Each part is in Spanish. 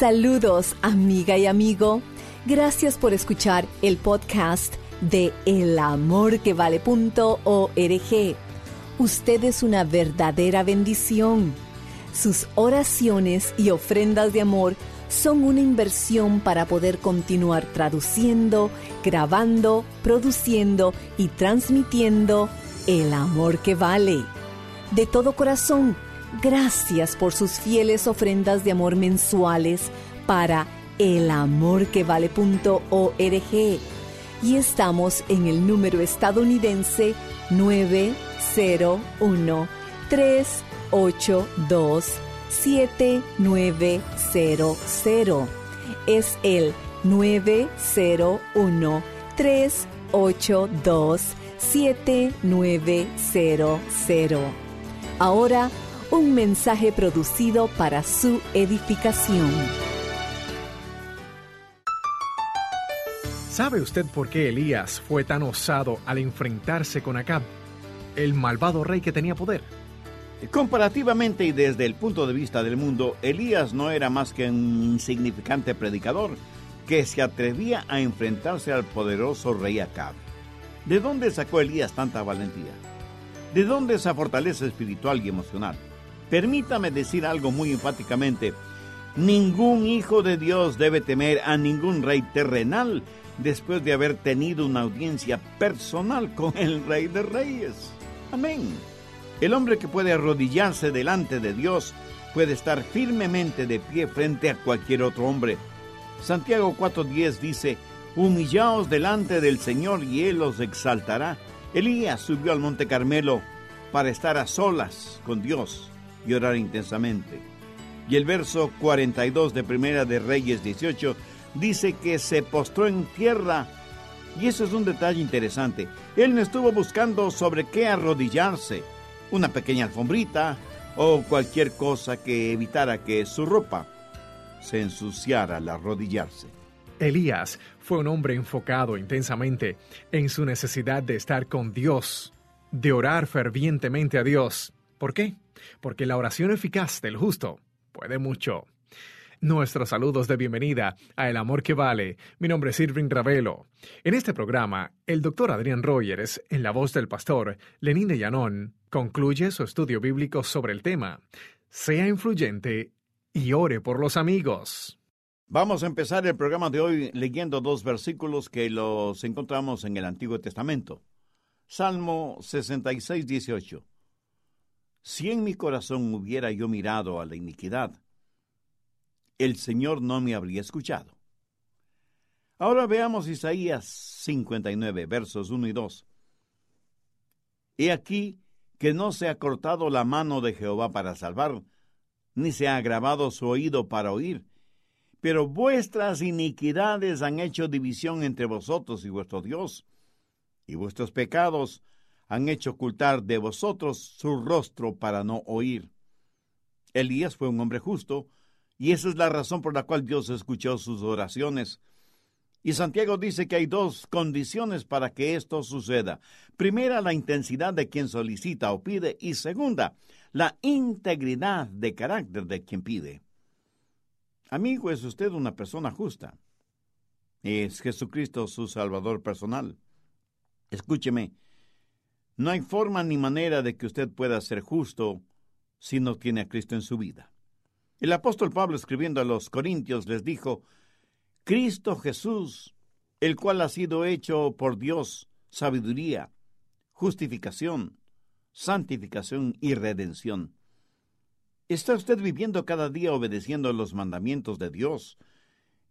Saludos, amiga y amigo. Gracias por escuchar el podcast de elamorquevale.org. Usted es una verdadera bendición. Sus oraciones y ofrendas de amor son una inversión para poder continuar traduciendo, grabando, produciendo y transmitiendo el amor que vale. De todo corazón, gracias por sus fieles ofrendas de amor mensuales para elamorquevale.org. Y estamos en el número estadounidense 901 382 7900. Es el 901 382 7900. Ahora, un mensaje producido para su edificación. ¿Sabe usted por qué Elías fue tan osado al enfrentarse con Acab, el malvado rey que tenía poder? Comparativamente y desde el punto de vista del mundo, Elías no era más que un insignificante predicador que se atrevía a enfrentarse al poderoso rey Acab. ¿De dónde sacó Elías tanta valentía? ¿De dónde esa fortaleza espiritual y emocional? Permítame decir algo muy enfáticamente. Ningún hijo de Dios debe temer a ningún rey terrenal después de haber tenido una audiencia personal con el rey de reyes. Amén. El hombre que puede arrodillarse delante de Dios puede estar firmemente de pie frente a cualquier otro hombre. Santiago 4:10 dice, Humillaos delante del Señor y Él os exaltará. Elías subió al monte Carmelo para estar a solas con Dios y orar intensamente. Y el verso 42 de Primera de Reyes 18 dice que se postró en tierra. Y eso es un detalle interesante. Él no estuvo buscando sobre qué arrodillarse, una pequeña alfombrita o cualquier cosa que evitara que su ropa se ensuciara al arrodillarse. Elías fue un hombre enfocado intensamente en su necesidad de estar con Dios, de orar fervientemente a Dios. ¿Por qué? Porque la oración eficaz del justo puede mucho. Nuestros saludos de bienvenida a El Amor que Vale. Mi nombre es Irving Ravelo. En este programa, el doctor Adrián Rogers, en la voz del pastor Lenín de Llanón, concluye su estudio bíblico sobre el tema. Sea influyente y ore por los amigos. Vamos a empezar el programa de hoy leyendo dos versículos que los encontramos en el Antiguo Testamento. Salmo 66, 18. Si en mi corazón hubiera yo mirado a la iniquidad, el Señor no me habría escuchado. Ahora veamos Isaías 59, versos 1 y 2. He aquí que no se ha cortado la mano de Jehová para salvar, ni se ha agravado su oído para oír, pero vuestras iniquidades han hecho división entre vosotros y vuestro Dios, y vuestros pecados han hecho ocultar de vosotros su rostro para no oír. Elías fue un hombre justo, y esa es la razón por la cual Dios escuchó sus oraciones. Y Santiago dice que hay dos condiciones para que esto suceda. Primera, la intensidad de quien solicita o pide, y segunda, la integridad de carácter de quien pide. Amigo, ¿es usted una persona justa? ¿Es Jesucristo su Salvador personal? Escúcheme, no hay forma ni manera de que usted pueda ser justo si no tiene a Cristo en su vida. El apóstol Pablo escribiendo a los Corintios les dijo, Cristo Jesús, el cual ha sido hecho por Dios sabiduría, justificación, santificación y redención. ¿Está usted viviendo cada día obedeciendo los mandamientos de Dios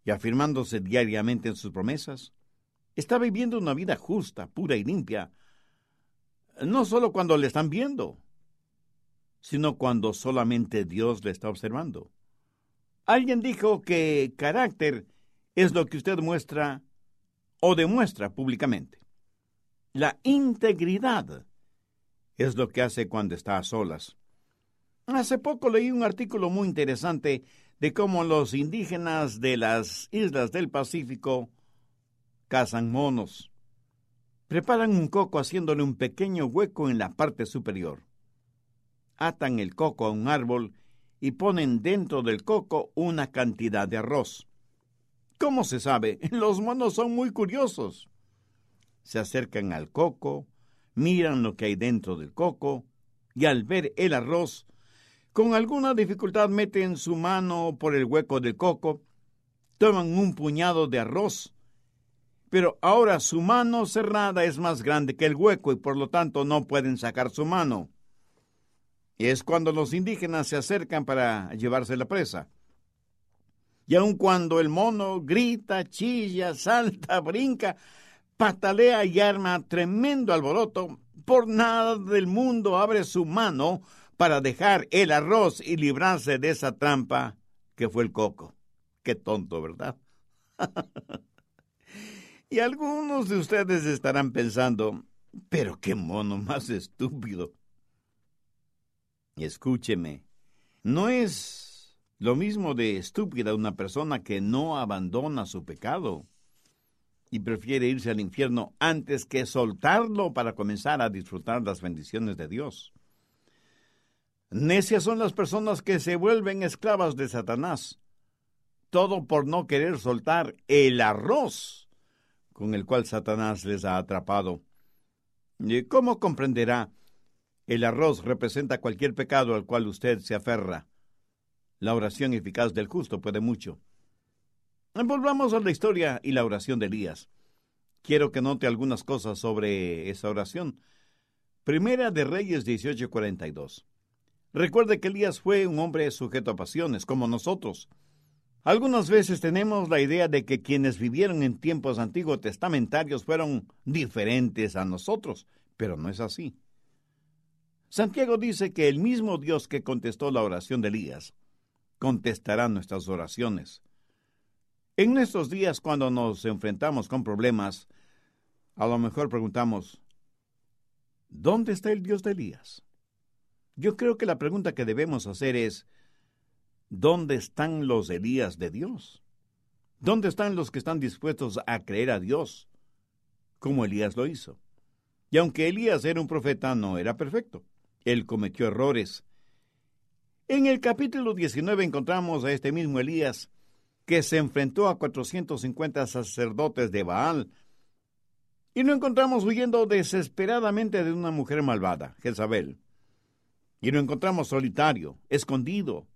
y afirmándose diariamente en sus promesas? ¿Está viviendo una vida justa, pura y limpia? No solo cuando le están viendo, sino cuando solamente Dios le está observando. Alguien dijo que carácter es lo que usted muestra o demuestra públicamente. La integridad es lo que hace cuando está a solas. Hace poco leí un artículo muy interesante de cómo los indígenas de las islas del Pacífico cazan monos. Preparan un coco haciéndole un pequeño hueco en la parte superior. Atan el coco a un árbol y ponen dentro del coco una cantidad de arroz. ¿Cómo se sabe? Los monos son muy curiosos. Se acercan al coco, miran lo que hay dentro del coco, y al ver el arroz, con alguna dificultad meten su mano por el hueco del coco, toman un puñado de arroz, pero ahora su mano cerrada es más grande que el hueco y por lo tanto no pueden sacar su mano. Es cuando los indígenas se acercan para llevarse la presa. Y aun cuando el mono grita, chilla, salta, brinca, patalea y arma tremendo alboroto, por nada del mundo abre su mano para dejar el arroz y librarse de esa trampa que fue el coco. Qué tonto, ¿verdad? y algunos de ustedes estarán pensando, pero qué mono más estúpido. Escúcheme, no es lo mismo de estúpida una persona que no abandona su pecado y prefiere irse al infierno antes que soltarlo para comenzar a disfrutar las bendiciones de Dios. Necias son las personas que se vuelven esclavas de Satanás, todo por no querer soltar el arroz con el cual Satanás les ha atrapado. ¿Y ¿Cómo comprenderá? El arroz representa cualquier pecado al cual usted se aferra. La oración eficaz del justo puede mucho. Volvamos a la historia y la oración de Elías. Quiero que note algunas cosas sobre esa oración. Primera de Reyes 18:42. Recuerde que Elías fue un hombre sujeto a pasiones, como nosotros. Algunas veces tenemos la idea de que quienes vivieron en tiempos antiguos testamentarios fueron diferentes a nosotros, pero no es así. Santiago dice que el mismo Dios que contestó la oración de Elías contestará nuestras oraciones. En estos días, cuando nos enfrentamos con problemas, a lo mejor preguntamos, ¿dónde está el Dios de Elías? Yo creo que la pregunta que debemos hacer es, ¿dónde están los Elías de Dios? ¿Dónde están los que están dispuestos a creer a Dios, como Elías lo hizo? Y aunque Elías era un profeta, no era perfecto. Él cometió errores. En el capítulo 19 encontramos a este mismo Elías, que se enfrentó a 450 sacerdotes de Baal, y lo encontramos huyendo desesperadamente de una mujer malvada, Jezabel. Y lo encontramos solitario, escondido,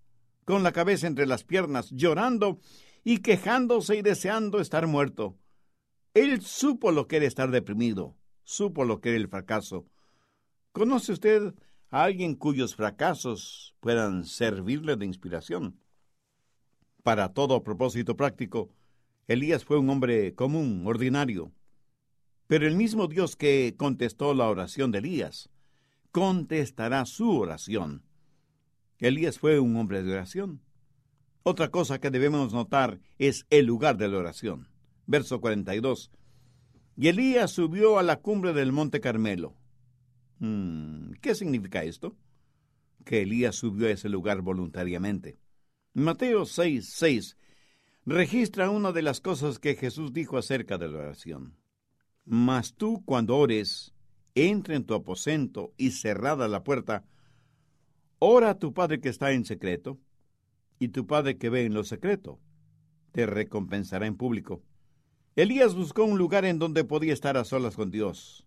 con la cabeza entre las piernas, llorando y quejándose y deseando estar muerto. Él supo lo que era estar deprimido, supo lo que era el fracaso. ¿Conoce usted a alguien cuyos fracasos puedan servirle de inspiración? Para todo propósito práctico, Elías fue un hombre común, ordinario. Pero el mismo Dios que contestó la oración de Elías contestará su oración. Elías fue un hombre de oración. Otra cosa que debemos notar es el lugar de la oración. Verso 42. Y Elías subió a la cumbre del monte Carmelo. Hmm, ¿Qué significa esto? Que Elías subió a ese lugar voluntariamente. Mateo 6, 6 registra una de las cosas que Jesús dijo acerca de la oración. Mas tú cuando ores, entra en tu aposento y cerrada la puerta, ora a tu Padre que está en secreto, y tu Padre que ve en lo secreto, te recompensará en público. Elías buscó un lugar en donde podía estar a solas con Dios.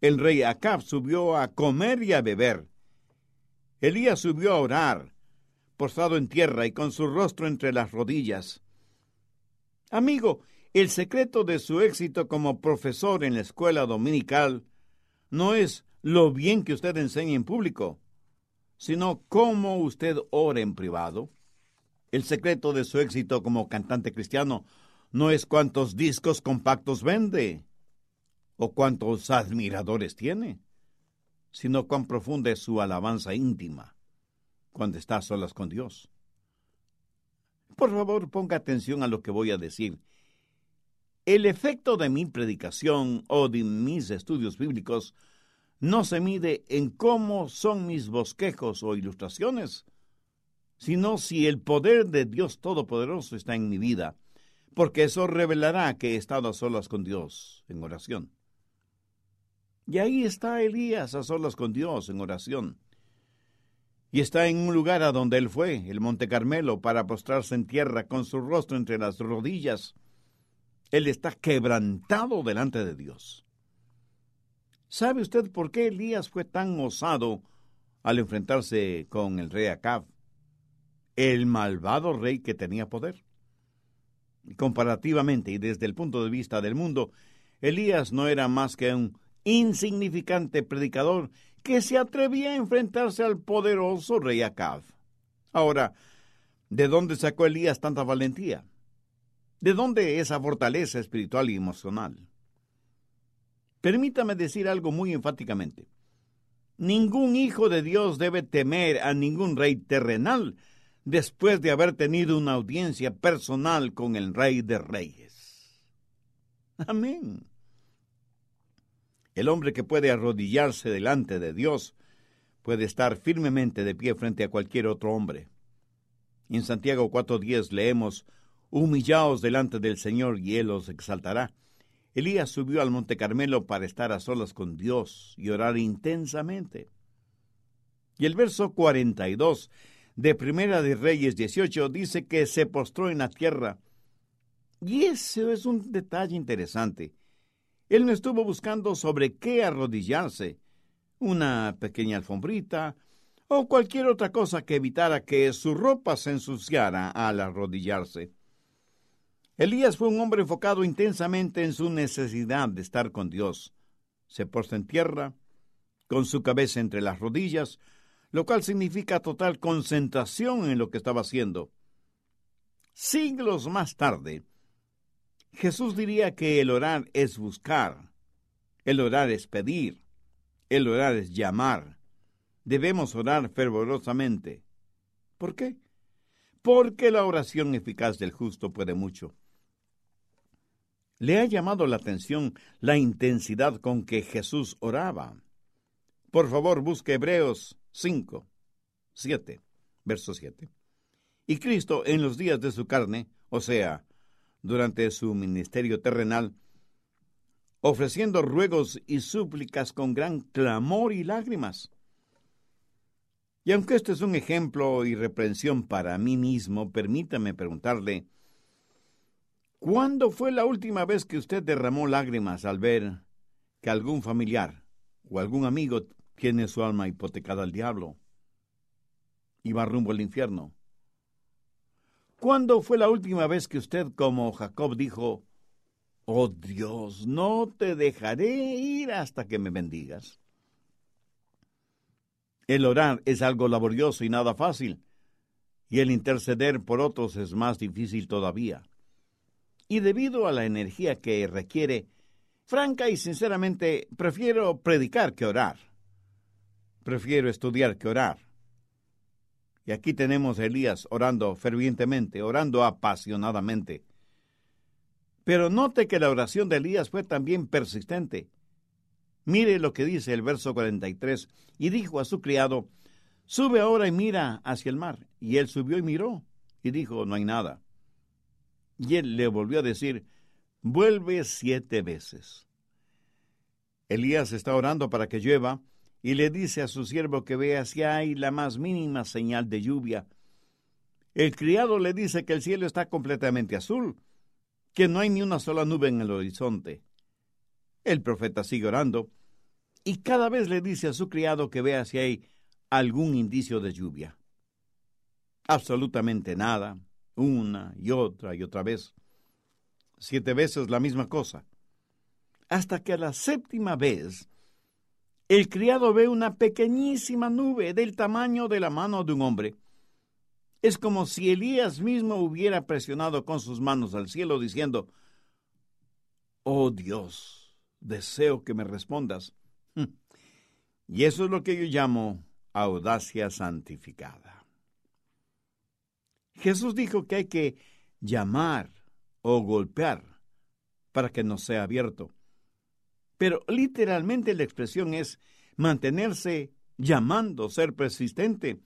El rey Acab subió a comer y a beber. Elías subió a orar, postrado en tierra y con su rostro entre las rodillas. Amigo, el secreto de su éxito como profesor en la escuela dominical no es lo bien que usted enseña en público, sino cómo usted ora en privado. El secreto de su éxito como cantante cristiano no es cuántos discos compactos vende o cuántos admiradores tiene, sino cuán profunda es su alabanza íntima cuando está a solas con Dios. Por favor, ponga atención a lo que voy a decir. El efecto de mi predicación o de mis estudios bíblicos no se mide en cómo son mis bosquejos o ilustraciones, sino si el poder de Dios Todopoderoso está en mi vida, porque eso revelará que he estado a solas con Dios en oración. Y ahí está Elías a solas con Dios en oración. Y está en un lugar a donde él fue, el Monte Carmelo, para postrarse en tierra con su rostro entre las rodillas. Él está quebrantado delante de Dios. ¿Sabe usted por qué Elías fue tan osado al enfrentarse con el rey Acab, el malvado rey que tenía poder? Comparativamente y desde el punto de vista del mundo, Elías no era más que un insignificante predicador que se atrevía a enfrentarse al poderoso rey Acab. Ahora, ¿de dónde sacó Elías tanta valentía? ¿De dónde esa fortaleza espiritual y emocional? Permítame decir algo muy enfáticamente. Ningún hijo de Dios debe temer a ningún rey terrenal después de haber tenido una audiencia personal con el rey de reyes. Amén. El hombre que puede arrodillarse delante de Dios puede estar firmemente de pie frente a cualquier otro hombre. En Santiago 4.10 leemos, Humillaos delante del Señor y Él os exaltará. Elías subió al Monte Carmelo para estar a solas con Dios y orar intensamente. Y el verso 42 de Primera de Reyes 18 dice que se postró en la tierra. Y eso es un detalle interesante. Él no estuvo buscando sobre qué arrodillarse, una pequeña alfombrita o cualquier otra cosa que evitara que su ropa se ensuciara al arrodillarse. Elías fue un hombre enfocado intensamente en su necesidad de estar con Dios. Se postra en tierra, con su cabeza entre las rodillas, lo cual significa total concentración en lo que estaba haciendo. Siglos más tarde, Jesús diría que el orar es buscar, el orar es pedir, el orar es llamar. Debemos orar fervorosamente. ¿Por qué? Porque la oración eficaz del justo puede mucho. ¿Le ha llamado la atención la intensidad con que Jesús oraba? Por favor, busque Hebreos 5, 7, verso 7. Y Cristo en los días de su carne, o sea, durante su ministerio terrenal, ofreciendo ruegos y súplicas con gran clamor y lágrimas. Y aunque este es un ejemplo y reprensión para mí mismo, permítame preguntarle, ¿Cuándo fue la última vez que usted derramó lágrimas al ver que algún familiar o algún amigo tiene su alma hipotecada al diablo y va rumbo al infierno? ¿Cuándo fue la última vez que usted, como Jacob, dijo, Oh Dios, no te dejaré ir hasta que me bendigas? El orar es algo laborioso y nada fácil, y el interceder por otros es más difícil todavía y debido a la energía que requiere, franca y sinceramente, prefiero predicar que orar. Prefiero estudiar que orar. Y aquí tenemos a Elías orando fervientemente, orando apasionadamente. Pero note que la oración de Elías fue también persistente. Mire lo que dice el verso 43. Y dijo a su criado, Sube ahora y mira hacia el mar. Y él subió y miró. Y dijo, No hay nada. Y él le volvió a decir, vuelve siete veces. Elías está orando para que llueva y le dice a su siervo que vea si hay la más mínima señal de lluvia. El criado le dice que el cielo está completamente azul, que no hay ni una sola nube en el horizonte. El profeta sigue orando y cada vez le dice a su criado que vea si hay algún indicio de lluvia. absolutamente nada, una y otra y otra vez. Siete veces la misma cosa. Hasta que a la séptima vez el criado ve una pequeñísima nube del tamaño de la mano de un hombre. Es como si Elías mismo hubiera presionado con sus manos al cielo diciendo, Oh Dios, deseo que me respondas. Y eso es lo que yo llamo audacia santificada. Jesús dijo que hay que llamar o golpear para que no sea abierto. Pero literalmente la expresión es mantenerse llamando, ser persistente.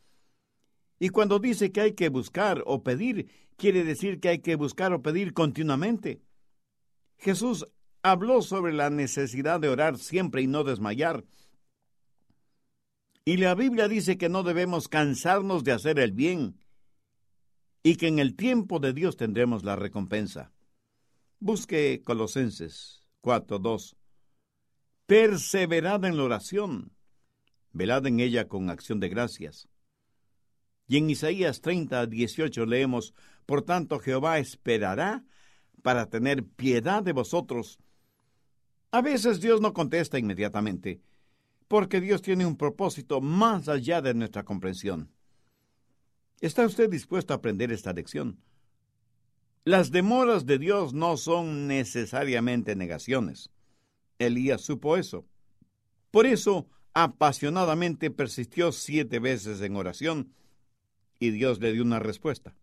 Y cuando dice que hay que buscar o pedir, quiere decir que hay que buscar o pedir continuamente. Jesús habló sobre la necesidad de orar siempre y no desmayar. Y la Biblia dice que no debemos cansarnos de hacer el bien y que en el tiempo de Dios tendremos la recompensa. Busque Colosenses 4:2. Perseverad en la oración, velad en ella con acción de gracias. Y en Isaías 30, 18 leemos, Por tanto Jehová esperará para tener piedad de vosotros. A veces Dios no contesta inmediatamente, porque Dios tiene un propósito más allá de nuestra comprensión. ¿Está usted dispuesto a aprender esta lección? Las demoras de Dios no son necesariamente negaciones. Elías supo eso. Por eso, apasionadamente persistió siete veces en oración y Dios le dio una respuesta.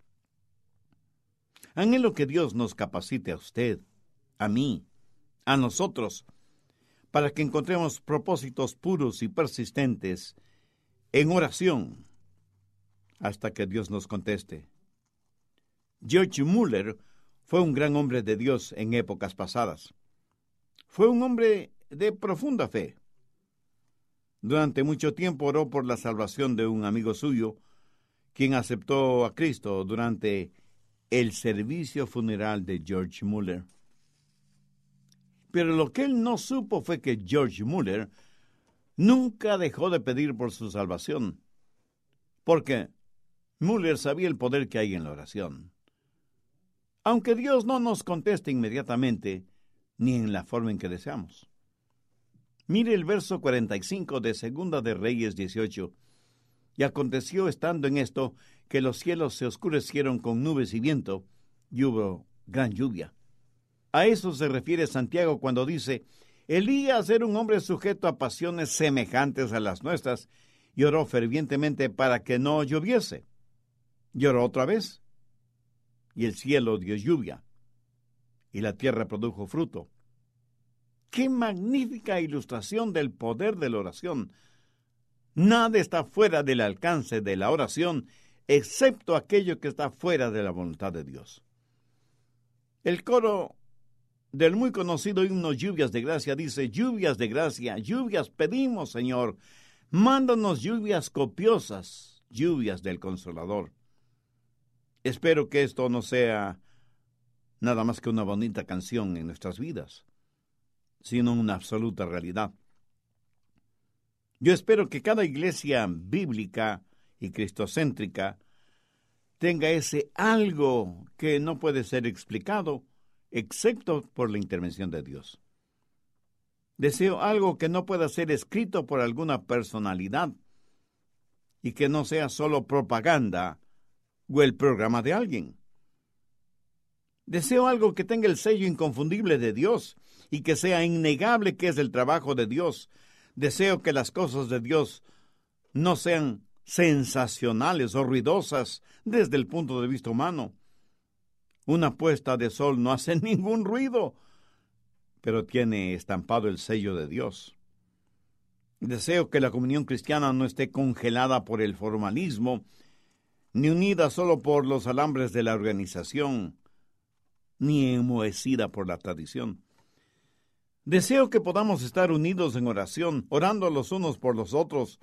Anhelo que Dios nos capacite a usted, a mí, a nosotros, para que encontremos propósitos puros y persistentes en oración hasta que Dios nos conteste. George Muller fue un gran hombre de Dios en épocas pasadas. Fue un hombre de profunda fe. Durante mucho tiempo oró por la salvación de un amigo suyo, quien aceptó a Cristo durante el servicio funeral de George Muller. Pero lo que él no supo fue que George Muller nunca dejó de pedir por su salvación, porque Muller sabía el poder que hay en la oración. Aunque Dios no nos conteste inmediatamente, ni en la forma en que deseamos. Mire el verso 45 de Segunda de Reyes 18. Y aconteció estando en esto que los cielos se oscurecieron con nubes y viento, y hubo gran lluvia. A eso se refiere Santiago cuando dice, Elías era un hombre sujeto a pasiones semejantes a las nuestras, y oró fervientemente para que no lloviese. Lloró otra vez, y el cielo dio lluvia, y la tierra produjo fruto. ¡Qué magnífica ilustración del poder de la oración! Nada está fuera del alcance de la oración, excepto aquello que está fuera de la voluntad de Dios. El coro del muy conocido himno Lluvias de Gracia dice, lluvias de gracia, lluvias pedimos, Señor, mándanos lluvias copiosas, lluvias del consolador. Espero que esto no sea nada más que una bonita canción en nuestras vidas, sino una absoluta realidad. Yo espero que cada iglesia bíblica y cristocéntrica tenga ese algo que no puede ser explicado excepto por la intervención de Dios. Deseo algo que no pueda ser escrito por alguna personalidad y que no sea solo propaganda o el programa de alguien. Deseo algo que tenga el sello inconfundible de Dios y que sea innegable que es el trabajo de Dios. Deseo que las cosas de Dios no sean sensacionales o ruidosas desde el punto de vista humano, una puesta de sol no hace ningún ruido, pero tiene estampado el sello de Dios. Deseo que la comunión cristiana no esté congelada por el formalismo, ni unida solo por los alambres de la organización, ni enmohecida por la tradición. Deseo que podamos estar unidos en oración, orando los unos por los otros.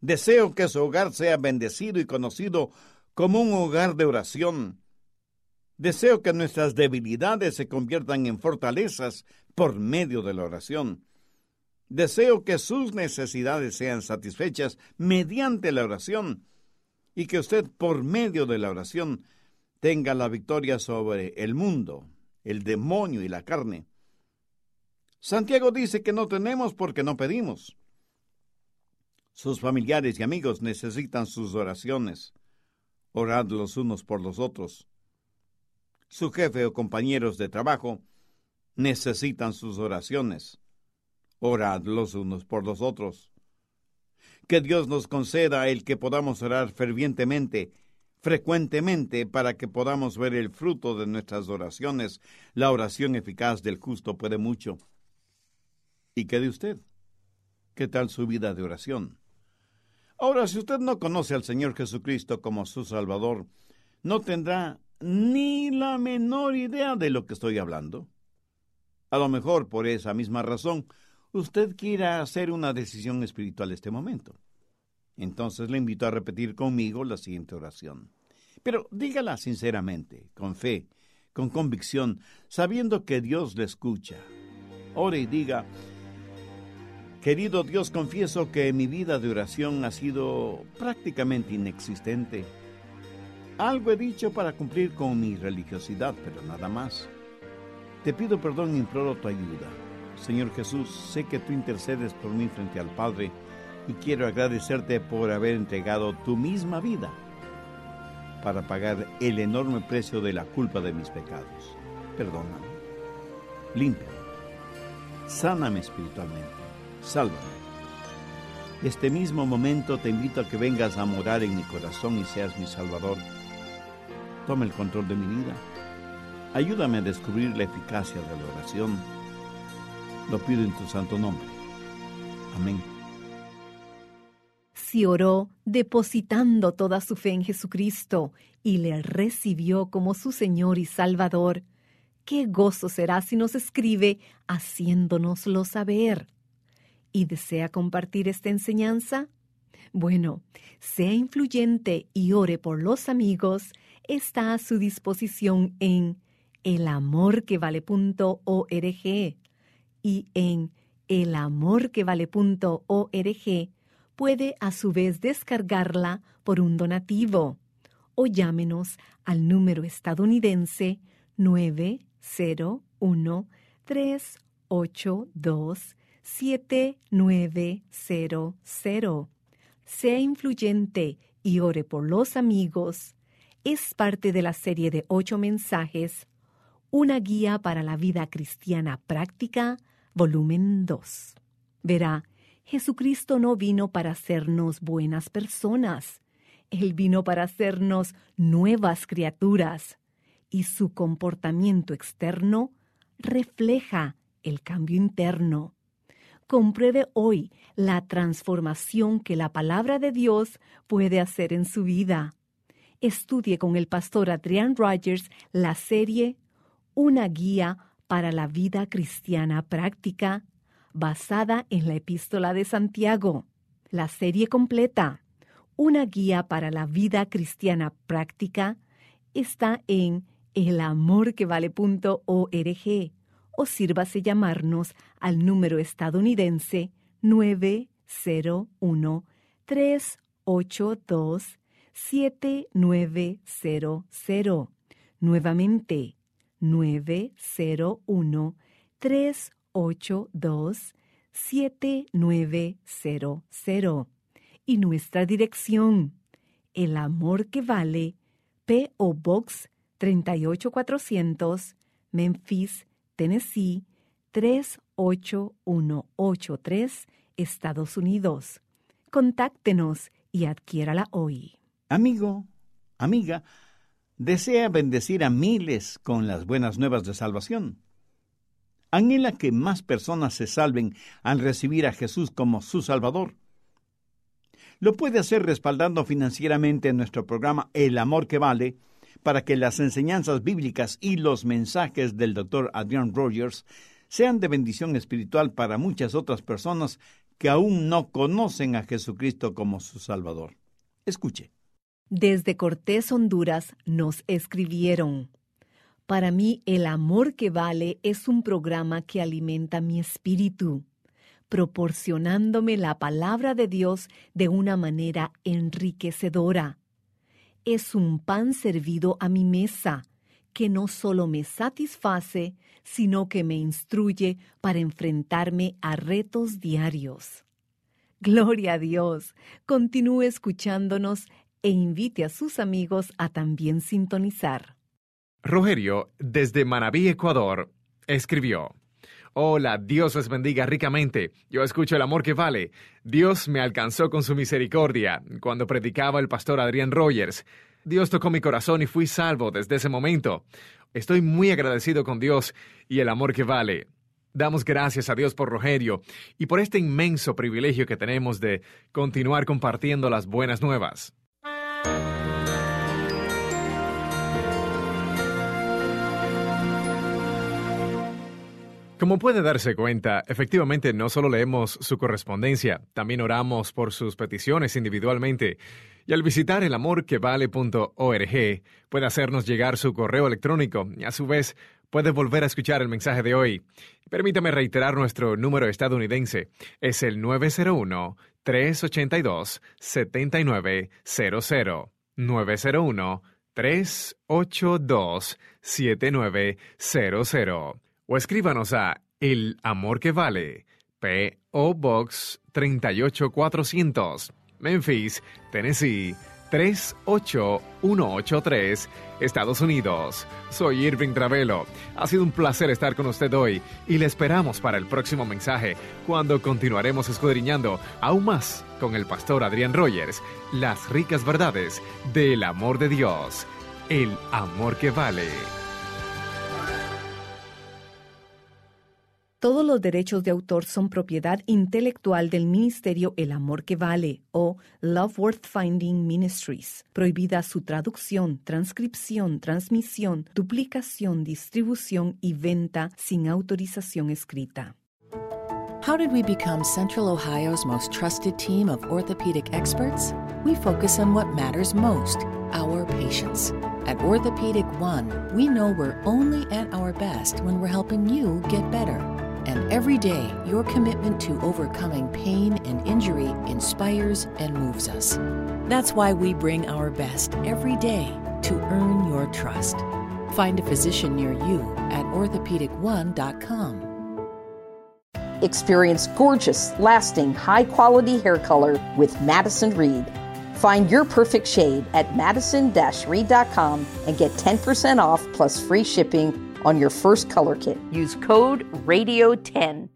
Deseo que su hogar sea bendecido y conocido como un hogar de oración, Deseo que nuestras debilidades se conviertan en fortalezas por medio de la oración. Deseo que sus necesidades sean satisfechas mediante la oración y que usted por medio de la oración tenga la victoria sobre el mundo, el demonio y la carne. Santiago dice que no tenemos porque no pedimos. Sus familiares y amigos necesitan sus oraciones. Orad los unos por los otros. Su jefe o compañeros de trabajo necesitan sus oraciones. Orad los unos por los otros. Que Dios nos conceda el que podamos orar fervientemente, frecuentemente, para que podamos ver el fruto de nuestras oraciones. La oración eficaz del justo puede mucho. ¿Y qué de usted? ¿Qué tal su vida de oración? Ahora, si usted no conoce al Señor Jesucristo como su Salvador, no tendrá ni la menor idea de lo que estoy hablando. A lo mejor por esa misma razón, usted quiera hacer una decisión espiritual este momento. Entonces le invito a repetir conmigo la siguiente oración. Pero dígala sinceramente, con fe, con convicción, sabiendo que Dios le escucha. Ore y diga, Querido Dios, confieso que mi vida de oración ha sido prácticamente inexistente. Algo he dicho para cumplir con mi religiosidad, pero nada más. Te pido perdón e imploro tu ayuda. Señor Jesús, sé que tú intercedes por mí frente al Padre y quiero agradecerte por haber entregado tu misma vida para pagar el enorme precio de la culpa de mis pecados. Perdóname, límpiame, sáname espiritualmente sálvame. Este mismo momento te invito a que vengas a morar en mi corazón y seas mi Salvador. Toma el control de mi vida. Ayúdame a descubrir la eficacia de la oración. Lo pido en tu santo nombre. Amén. Si oró depositando toda su fe en Jesucristo y le recibió como su Señor y Salvador, qué gozo será si nos escribe haciéndonoslo saber y desea compartir esta enseñanza? Bueno, sea influyente y ore por los amigos, está a su disposición en elamorquevale.org y en elamorquevale.org puede a su vez descargarla por un donativo o llámenos al número estadounidense 901 382 7900. Sea influyente y ore por los amigos. Es parte de la serie de ocho mensajes, Una guía para la vida cristiana práctica, volumen 2. Verá, Jesucristo no vino para hacernos buenas personas. Él vino para hacernos nuevas criaturas. Y su comportamiento externo refleja el cambio interno compruebe hoy la transformación que la palabra de Dios puede hacer en su vida. Estudie con el pastor Adrian Rogers la serie Una guía para la vida cristiana práctica, basada en la epístola de Santiago. La serie completa, Una guía para la vida cristiana práctica, está en elamorquevale.org o sírvase llamarnos al número estadounidense 901-382-7900. Nuevamente, 901-382-7900. Y nuestra dirección, El Amor que Vale, P.O. Box 38400, Memphis, Tennessee 38183, Estados Unidos. Contáctenos y adquiérala hoy. Amigo, amiga, desea bendecir a miles con las buenas nuevas de salvación. Anhela que más personas se salven al recibir a Jesús como su Salvador. Lo puede hacer respaldando financieramente nuestro programa El Amor que Vale, para que las enseñanzas bíblicas y los mensajes del Dr. Adrian Rogers sean de bendición espiritual para muchas otras personas que aún no conocen a Jesucristo como su Salvador. Escuche. Desde Cortés, Honduras, nos escribieron. Para mí, El Amor que Vale es un programa que alimenta mi espíritu, proporcionándome la palabra de Dios de una manera enriquecedora es un pan servido a mi mesa, que no solo me satisface, sino que me instruye para enfrentarme a retos diarios. Gloria a Dios. Continúe escuchándonos e invite a sus amigos a también sintonizar. Rogerio, desde Manabí, Ecuador, escribió. Hola, Dios les bendiga ricamente. Yo escucho el amor que vale. Dios me alcanzó con su misericordia cuando predicaba el pastor Adrián Rogers. Dios tocó mi corazón y fui salvo desde ese momento. Estoy muy agradecido con Dios y el amor que vale. Damos gracias a Dios por Rogerio y por este inmenso privilegio que tenemos de continuar compartiendo las buenas nuevas. Como puede darse cuenta, efectivamente no solo leemos su correspondencia, también oramos por sus peticiones individualmente. Y al visitar elamorquevale.org puede hacernos llegar su correo electrónico y a su vez puede volver a escuchar el mensaje de hoy. Permítame reiterar nuestro número estadounidense. Es el 901-382-7900. 901-382-7900 o escríbanos a El Amor que Vale, P.O. Box 38400, Memphis, Tennessee 38183, Estados Unidos. Soy Irving Travelo. Ha sido un placer estar con usted hoy y le esperamos para el próximo mensaje, cuando continuaremos escudriñando aún más con el pastor Adrián Rogers las ricas verdades del amor de Dios, el amor que vale. Todos los derechos de autor son propiedad intelectual del Ministerio El Amor que Vale o Love Worth Finding Ministries. Prohibida su traducción, transcripción, transmisión, duplicación, distribución y venta sin autorización escrita. How did we become Central Ohio's most trusted team of orthopedic experts? We focus on what matters most our patients. At Orthopedic One, we know we're only at our best when we're helping you get better. And every day, your commitment to overcoming pain and injury inspires and moves us. That's why we bring our best every day to earn your trust. Find a physician near you at orthopedic1.com. Experience gorgeous, lasting, high quality hair color with Madison Reed. Find your perfect shade at madison reed.com and get 10% off plus free shipping on your first color kit. Use code RADIO10.